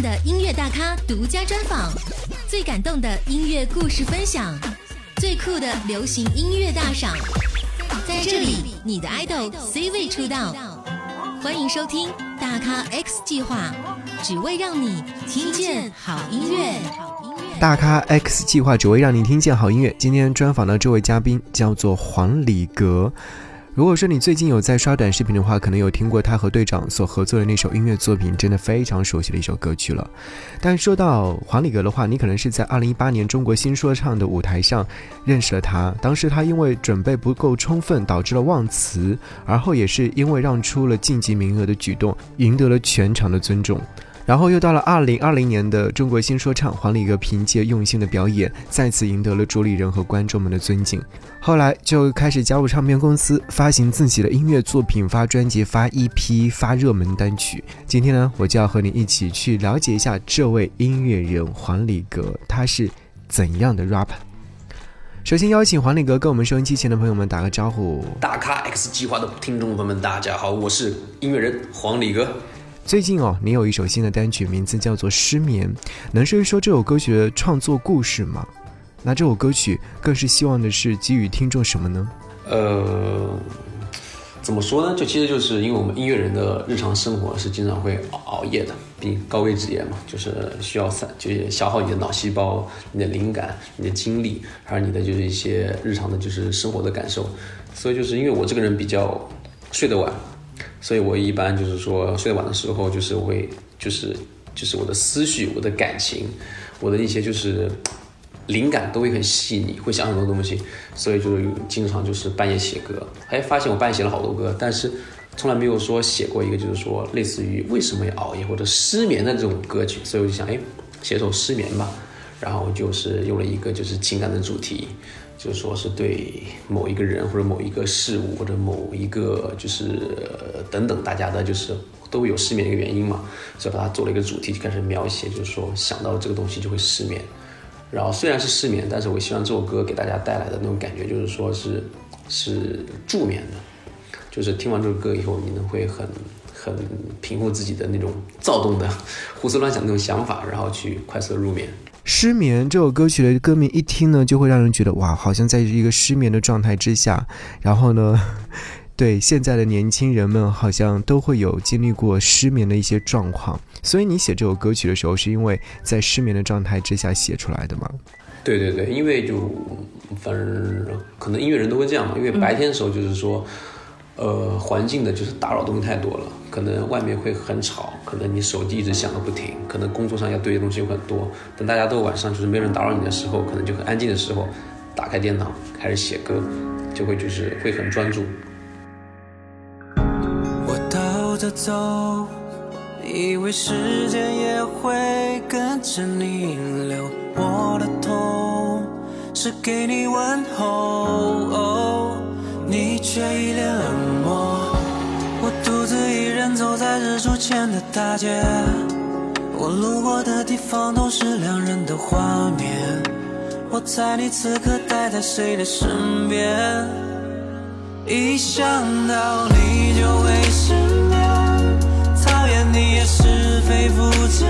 的音乐大咖独家专访，最感动的音乐故事分享，最酷的流行音乐大赏，在这里，你的 idol C 位出道。欢迎收听大咖 X 计划，只为让你听见好音乐。大咖 X 计划只为让你听见好音乐。今天专访的这位嘉宾叫做黄礼格。如果说你最近有在刷短视频的话，可能有听过他和队长所合作的那首音乐作品，真的非常熟悉的一首歌曲了。但说到黄礼格的话，你可能是在二零一八年中国新说唱的舞台上认识了他。当时他因为准备不够充分，导致了忘词，而后也是因为让出了晋级名额的举动，赢得了全场的尊重。然后又到了二零二零年的中国新说唱，黄礼格凭借用心的表演，再次赢得了主理人和观众们的尊敬。后来就开始加入唱片公司，发行自己的音乐作品，发专辑，发 EP，发热门单曲。今天呢，我就要和你一起去了解一下这位音乐人黄礼格，他是怎样的 rapper。首先邀请黄礼格跟我们收音机前的朋友们打个招呼。大咖 X 计划的听众朋友们，大家好，我是音乐人黄礼格。最近哦，你有一首新的单曲，名字叫做《失眠》，能说一说这首歌曲的创作故事吗？那这首歌曲更是希望的是给予听众什么呢？呃，怎么说呢？就其实就是因为我们音乐人的日常生活是经常会熬夜的，毕高危职业嘛，就是需要散，就是消耗你的脑细胞、你的灵感、你的精力，还有你的就是一些日常的就是生活的感受。所以就是因为我这个人比较睡得晚。所以我一般就是说睡得晚的时候，就是会就是就是我的思绪、我的感情、我的一些就是灵感都会很细腻，会想很多东西，所以就是经常就是半夜写歌。哎，发现我半夜写了好多歌，但是从来没有说写过一个就是说类似于为什么要熬夜或者失眠的这种歌曲。所以我就想，哎，写首失眠吧。然后就是用了一个就是情感的主题。就说是对某一个人或者某一个事物或者某一个就是等等大家的，就是都有失眠的一个原因嘛，所以把它做了一个主题，就开始描写，就是说想到这个东西就会失眠。然后虽然是失眠，但是我希望这首歌给大家带来的那种感觉，就是说是是助眠的，就是听完这首歌以后，你能会很很平复自己的那种躁动的 胡思乱想那种想法，然后去快速的入眠。失眠这首歌曲的歌名一听呢，就会让人觉得哇，好像在一个失眠的状态之下。然后呢，对现在的年轻人们，好像都会有经历过失眠的一些状况。所以你写这首歌曲的时候，是因为在失眠的状态之下写出来的吗？对对对，因为就反正可能音乐人都会这样嘛，因为白天的时候就是说。呃，环境的就是打扰东西太多了，可能外面会很吵，可能你手机一直响个不停，可能工作上要对的东西有很多。等大家都晚上就是没人打扰你的时候，可能就很安静的时候，打开电脑开始写歌，就会就是会很专注。我倒着走，以为时间也会跟着你流，我的痛是给你问候。你却一脸冷漠，我独自一人走在日出前的大街，我路过的地方都是两人的画面。我猜你此刻待在谁的身边？一想到你就会失眠，讨厌你也是非复之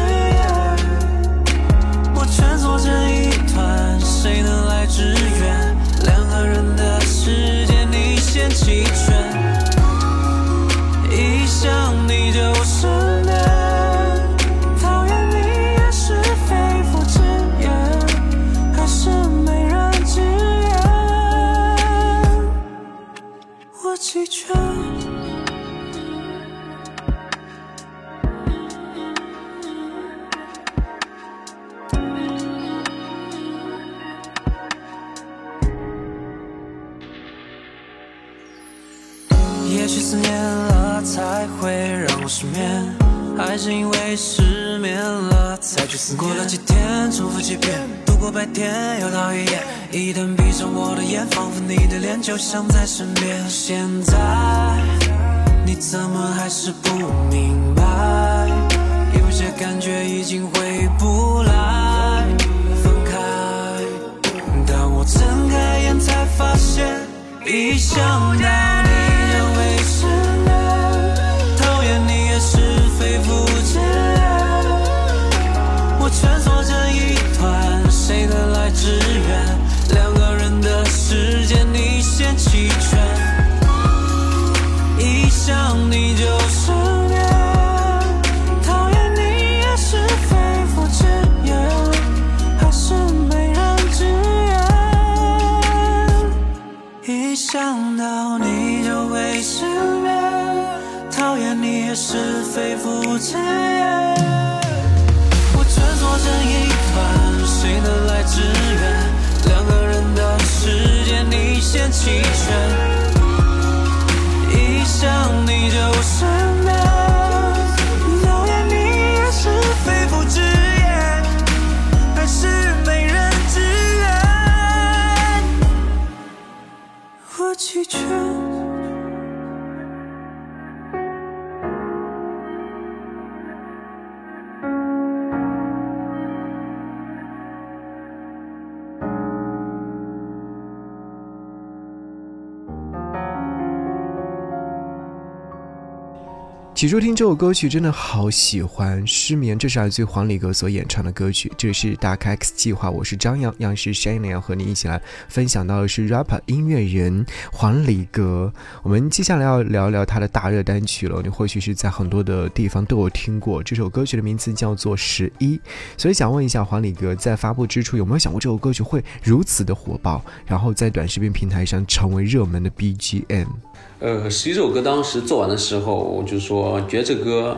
过了几天，重复几遍，度过白天又到黑夜。一旦闭上我的眼，仿佛你的脸就像在身边。现在你怎么还是不明白？有些感觉已经回不来。分开，当我睁开眼才发现，一想到你想你就是起初听这首歌曲真的好喜欢，失眠，这是来自于黄礼格所演唱的歌曲。这是大咖 X 计划，我是张扬，杨是 Shane，要和你一起来分享到的是 rapper 音乐人黄礼格。我们接下来要聊一聊他的大热单曲了，你或许是在很多的地方都有听过。这首歌曲的名字叫做《十一》，所以想问一下黄礼格，在发布之初有没有想过这首歌曲会如此的火爆，然后在短视频平台上成为热门的 BGM？呃，十一首歌当时做完的时候，我就说觉得这歌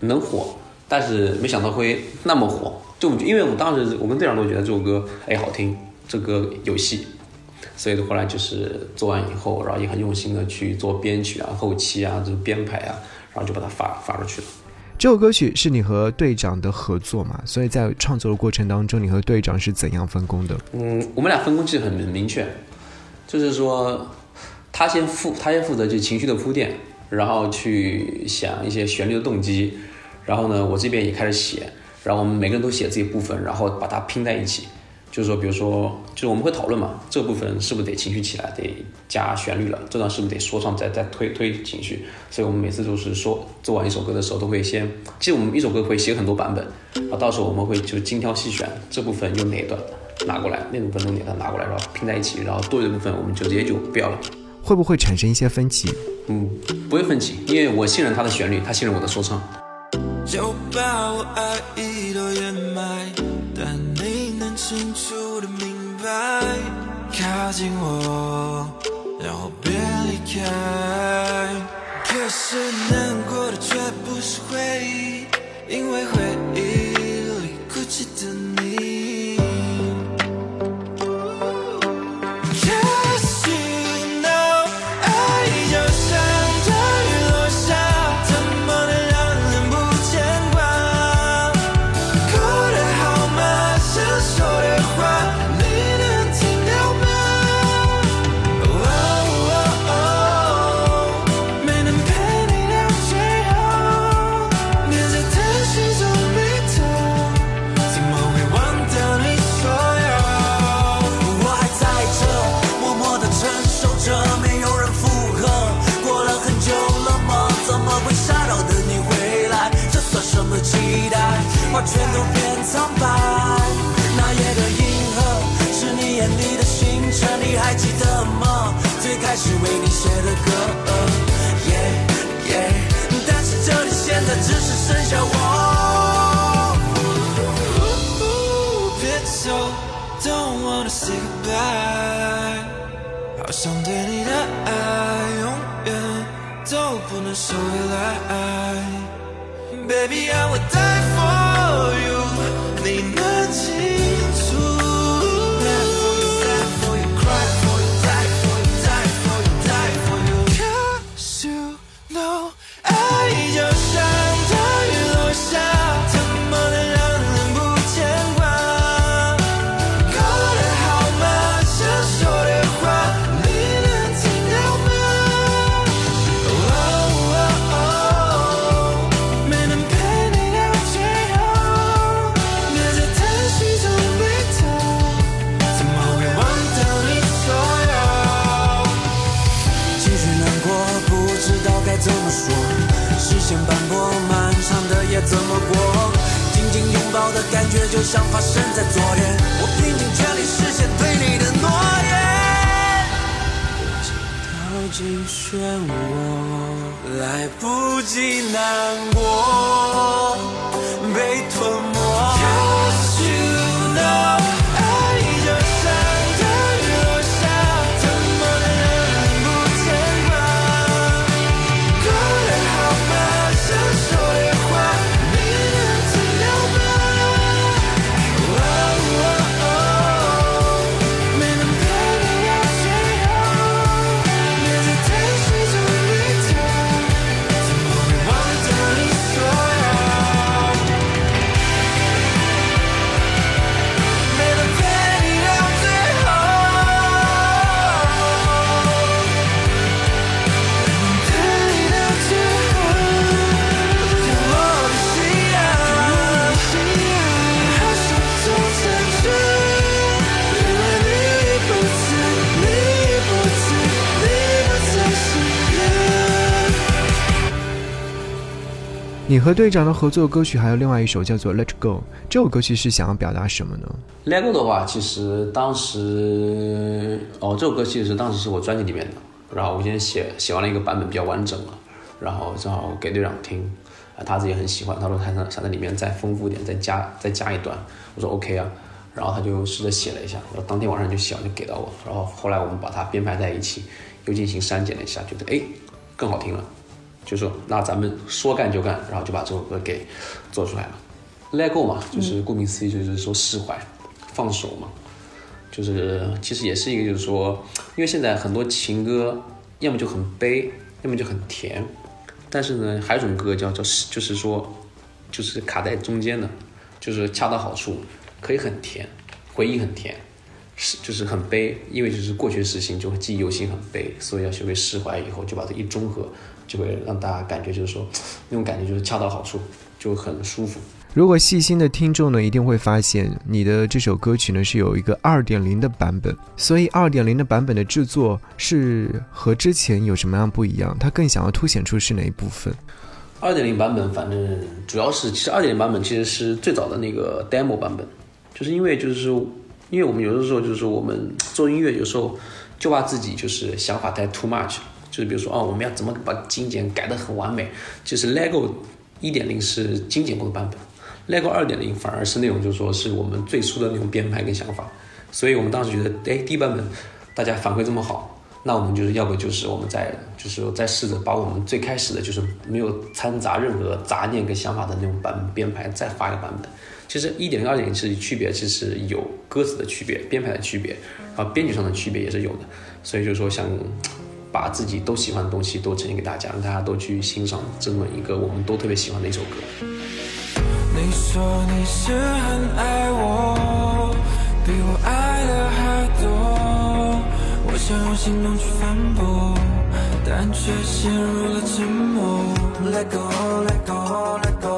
能火，但是没想到会那么火。就因为我们当时我跟队长都觉得这首歌哎好听，这歌有戏，所以后来就是做完以后，然后也很用心的去做编曲啊、后期啊、这个编排啊，然后就把它发发出去了。这首歌曲是你和队长的合作嘛？所以在创作的过程当中，你和队长是怎样分工的？嗯，我们俩分工其实很明确，就是说。他先负他先负责就情绪的铺垫，然后去想一些旋律的动机，然后呢，我这边也开始写，然后我们每个人都写自己部分，然后把它拼在一起。就是说，比如说，就是我们会讨论嘛，这部分是不是得情绪起来，得加旋律了？这段是不是得说唱再再推推情绪？所以我们每次都是说做完一首歌的时候，都会先，其实我们一首歌会写很多版本，啊到时候我们会就精挑细选，这部分用哪一段拿过来，那部分用哪段拿过来，然后拼在一起，然后多余的部分我们就直接就不要了。会不会产生一些分歧？嗯，不会分歧，因为我信任他的旋律，他信任我的说唱。就把我爱意都掩埋，但你能清楚的明白，靠近我，然后别离开。可是难过的却不是回忆，因为回忆里哭泣的想对你的爱，永远都不能收回来。Baby, I would die for you，像发生在昨天。我拼尽全力实现对你的诺言。我知道尽漩涡，来不及难过，被吞没和队长的合作歌曲还有另外一首叫做《Let Go》，这首歌曲是想要表达什么呢？？Let Go 的话，其实当时哦，这首歌其实当时是我专辑里面的，然后我先写写完了一个版本比较完整了，然后正好给队长听，他自己很喜欢，他说他想想在里面再丰富一点，再加再加一段，我说 OK 啊，然后他就试着写了一下，然后当天晚上就写完就给到我，然后后来我们把它编排在一起，又进行删减了一下，觉得哎更好听了，就说那咱们说干就干，然后就把这首歌给做出来了。Let go 嘛，就是顾名思义，就是说释怀、放手嘛。就是其实也是一个，就是说，因为现在很多情歌要么就很悲，要么就很甜，但是呢，还有一种歌叫叫就是说，就是卡在中间的，就是恰到好处，可以很甜，回忆很甜，是就是很悲，因为就是过去的事情就会记忆犹新，很悲，所以要学会释怀以后，就把它一中和，就会让大家感觉就是说，那种感觉就是恰到好处，就很舒服。如果细心的听众呢，一定会发现你的这首歌曲呢是有一个二点零的版本，所以二点零的版本的制作是和之前有什么样不一样？它更想要凸显出是哪一部分？二点零版本，反正主要是，其实二点零版本其实是最早的那个 demo 版本，就是因为就是说，因为我们有的时候就是说我们 做音乐，有时候就怕自己就是想法太 too much，就是比如说啊，我们要怎么把精简改得很完美，就是 Lego 一点零是精简过的版本，Lego 二点零反而是那种就是说是我们最初的那种编排跟想法，所以我们当时觉得，哎，第一版本大家反馈这么好，那我们就是要不就是我们再就是说再试着把我们最开始的就是没有掺杂任何杂念跟想法的那种版编排再发一个版本。其实一点零、二点零其实区别其实有歌词的区别、编排的区别，然后编曲上的区别也是有的。所以就是说想把自己都喜欢的东西都呈现给大家，让大家都去欣赏这么一个我们都特别喜欢的一首歌。你说你是很爱我，比我爱的还多。我想用行动去反驳，但却陷入了沉默。Let go, let go, let go,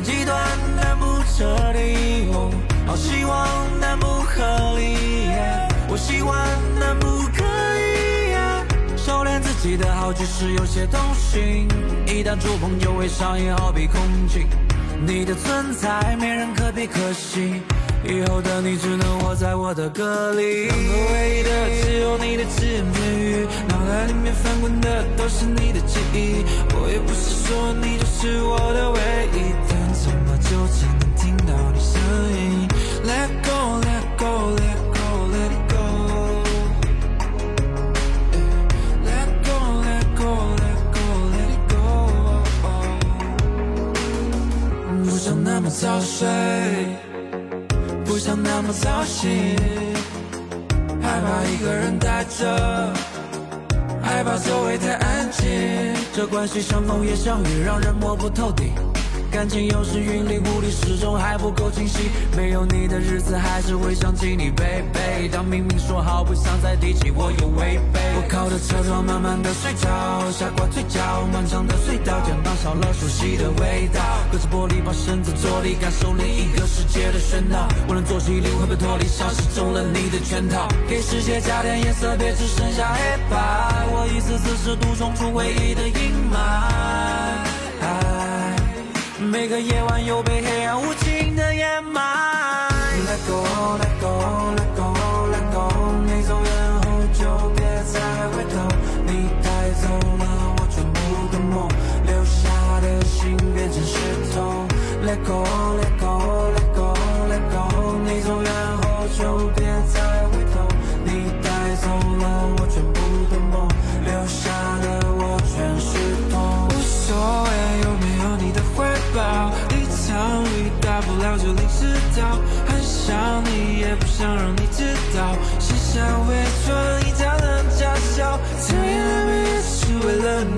极端但不彻底。哦好希望但不合理，我喜欢但不可以。收敛自己的好，只是有些动心，一旦触碰就会上瘾，好比空气。你的存在没人可比可惜，以后的你只能活在我的歌里。能够唯一的只有你的只言片语，脑袋里面翻滚的都是你的记忆。我也不是说你就是我的唯一，关系像风也像雨，让人摸不透底。感情有时云里雾里，始终还不够清晰。没有你的日子，还是会想起你，baby。当明明说好不想再提起，我又违背。我靠着车窗，慢慢的睡着，下挂嘴角，漫长的隧道，肩膀少了熟悉的味道。隔着玻璃，把身子坐立，感受另一个世界的喧闹。我能做起灵魂被脱离，像是中了你的圈套。给世界加点颜色，别只剩下黑白。我一次次试图冲出回忆的阴霾。每个夜晚又被黑暗无情的掩埋。Let go, let go, let go, let go。你走远后就别再回头。你带走了我全部的梦，留下的心变成石头。Let go, let go, let go, let go。你走远大不了就淋湿到。很想你，也不想让你知道，卸下伪装，一家人假笑。这样每也是为了你。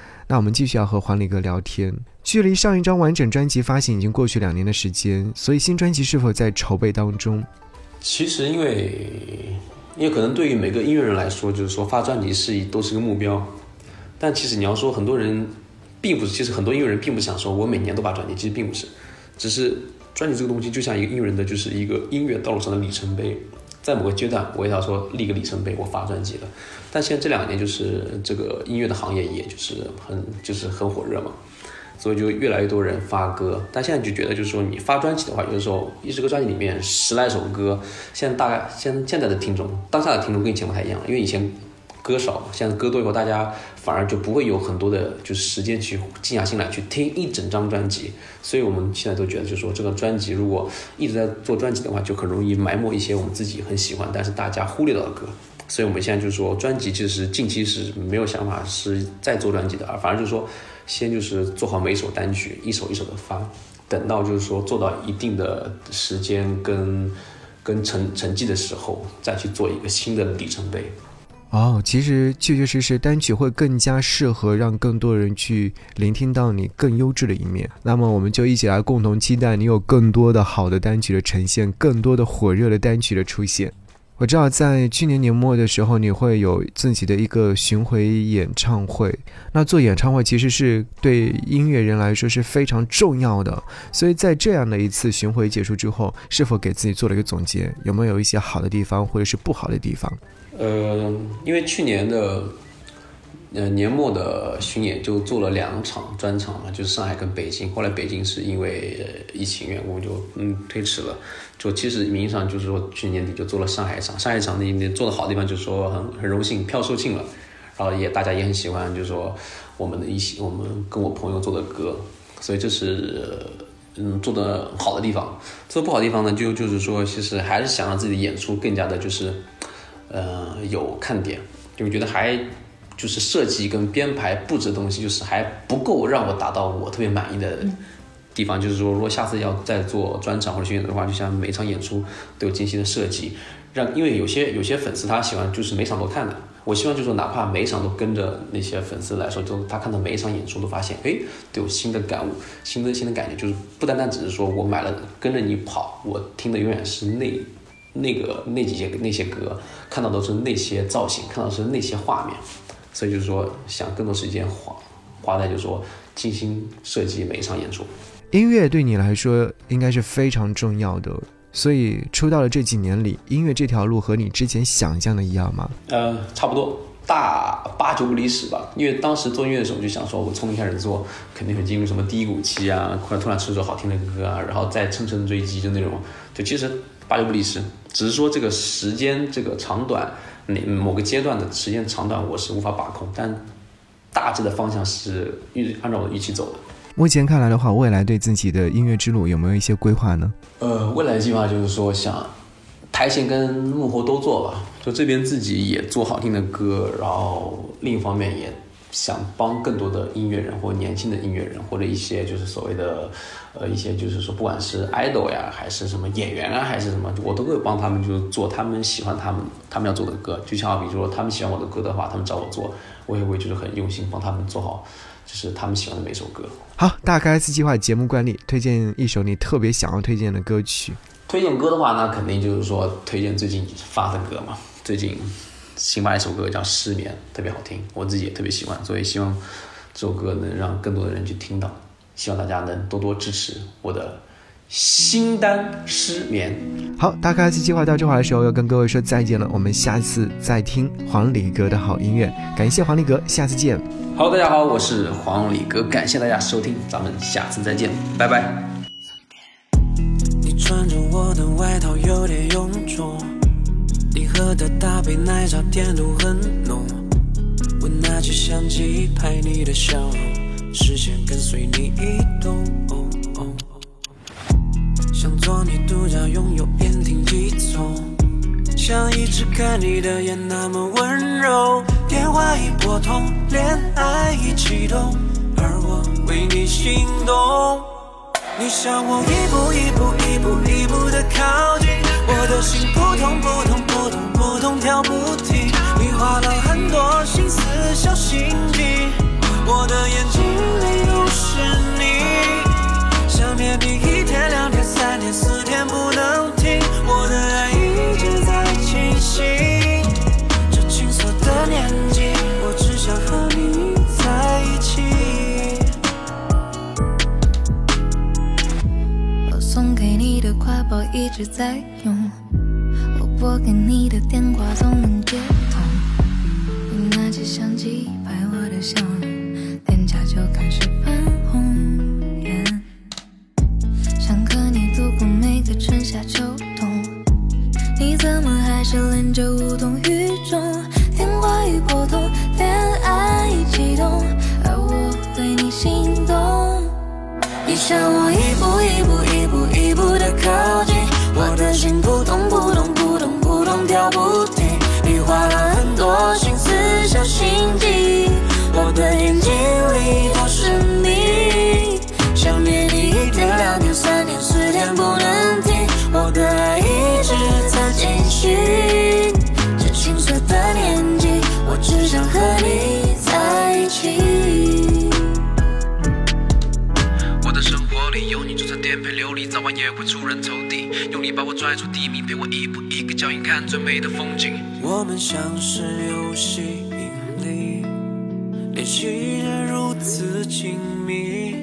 那我们继续要和黄礼格聊天。距离上一张完整专辑发行已经过去两年的时间，所以新专辑是否在筹备当中？其实因为因为可能对于每个音乐人来说，就是说发专辑是都是个目标，但其实你要说很多人并不是，其实很多音乐人并不想说我每年都发专辑，其实并不是，只是专辑这个东西就像一个音乐人的就是一个音乐道路上的里程碑。在某个阶段，我也要说立个里程碑，我发专辑了。但现在这两年，就是这个音乐的行业，也就是很就是很火热嘛，所以就越来越多人发歌。但现在就觉得，就是说你发专辑的话，有的时候一十个专辑里面十来首歌，现在大概现现在的听众，当下的听众跟以前不太一样了，因为以前歌少，现在歌多以后，大家反而就不会有很多的就是时间去静下心来去听一整张专辑。所以我们现在都觉得，就是说这个专辑如果一直在做专辑的话，就很容易埋没一些我们自己很喜欢，但是大家忽略到的歌。所以我们现在就是说，专辑其实近期是没有想法是再做专辑的，而反而就是说，先就是做好每首单曲，一首一首的发，等到就是说做到一定的时间跟跟成成绩的时候，再去做一个新的里程碑。哦，其实确确实实单曲会更加适合让更多人去聆听到你更优质的一面。那么我们就一起来共同期待你有更多的好的单曲的呈现，更多的火热的单曲的出现。我知道在去年年末的时候，你会有自己的一个巡回演唱会。那做演唱会其实是对音乐人来说是非常重要的。所以在这样的一次巡回结束之后，是否给自己做了一个总结？有没有一些好的地方，或者是不好的地方？呃，因为去年的呃年末的巡演就做了两场专场嘛，就是上海跟北京。后来北京是因为疫情缘故就嗯推迟了。就其实名义上就是说去年底就做了上海场，上海场那那做的好的地方就是说很很荣幸票售罄了，然后也大家也很喜欢，就是说我们的一些我们跟我朋友做的歌，所以这是嗯做的好的地方。做不好的地方呢，就就是说其实还是想让自己的演出更加的就是。呃，有看点，就觉得还就是设计跟编排布置的东西，就是还不够让我达到我特别满意的地方。就是说，如果下次要再做专场或者巡演的话，就像每一场演出都有精心的设计，让因为有些有些粉丝他喜欢就是每场都看的，我希望就是说哪怕每一场都跟着那些粉丝来说，就他看到每一场演出都发现，哎，都有新的感悟，新的新的感觉，就是不单单只是说我买了跟着你跑，我听的永远是那。那个那几些那些歌，看到都是那些造型，看到是那些画面，所以就是说想更多时间花花在就是说精心设计每一场演出。音乐对你来说应该是非常重要的，所以出道的这几年里，音乐这条路和你之前想象的一样吗？呃，差不多，大八九不离十吧。因为当时做音乐的时候，我就想说，我从一开始做，肯定会进入什么低谷期啊，或者突然出一首好听的歌啊，然后再乘胜追击，就那种。就其实八九不离十，只是说这个时间这个长短，哪某个阶段的时间长短，我是无法把控，但大致的方向是预按照我的预期走的。目前看来的话，未来对自己的音乐之路有没有一些规划呢？呃，未来的计划就是说想台前跟幕后都做吧，就这边自己也做好听的歌，然后另一方面也想帮更多的音乐人或年轻的音乐人，或者一些就是所谓的呃一些就是说不管是 idol 呀，还是什么演员啊，还是什么，我都会帮他们就是做他们喜欢他们他们要做的歌。就像比如说他们喜欢我的歌的话，他们找我做，我也会就是很用心帮他们做好。就是他们喜欢的每首歌。好，大概 S 计划节目惯例，推荐一首你特别想要推荐的歌曲。推荐歌的话，那肯定就是说推荐最近发的歌嘛。最近新发一首歌叫《失眠》，特别好听，我自己也特别喜欢，所以希望这首歌能让更多的人去听到。希望大家能多多支持我的。新单失眠，好，大概计划到这会儿的时候要跟各位说再见了，我们下次再听黄礼格的好音乐，感谢黄礼格，下次见。好，大家好，我是黄礼格，感谢大家收听，咱们下次再见，拜拜。你穿着我的外套有点臃肿，你喝的大杯奶茶甜度很浓，我拿起相机拍你的笑容，视线跟随你移动。想做你独家拥有，言听计从，想一直看你的眼那么温柔。电话一拨通，恋爱一启动，而我为你心动。你向我一步一步一步一步的靠近，我的心扑通扑通通扑通跳不停。你花了很多心思小心机，我的眼睛里都是你，想念你一天两天。三天四天不能停，我的爱一直在清醒。这青涩的年纪，我只想和你在一起。我送给你的挎包一直在用，给你的电话总能接通。你拿起相机拍我的笑容，拽出地面，陪我一步一个脚印看最美的风景。我们像是有吸引力，联系着如此亲密。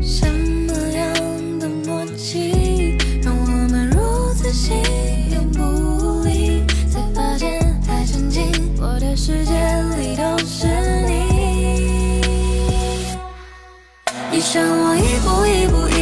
什么样的默契，让我们如此心有不离，才发现太沉浸，我的世界里都是你。你向我一步一步。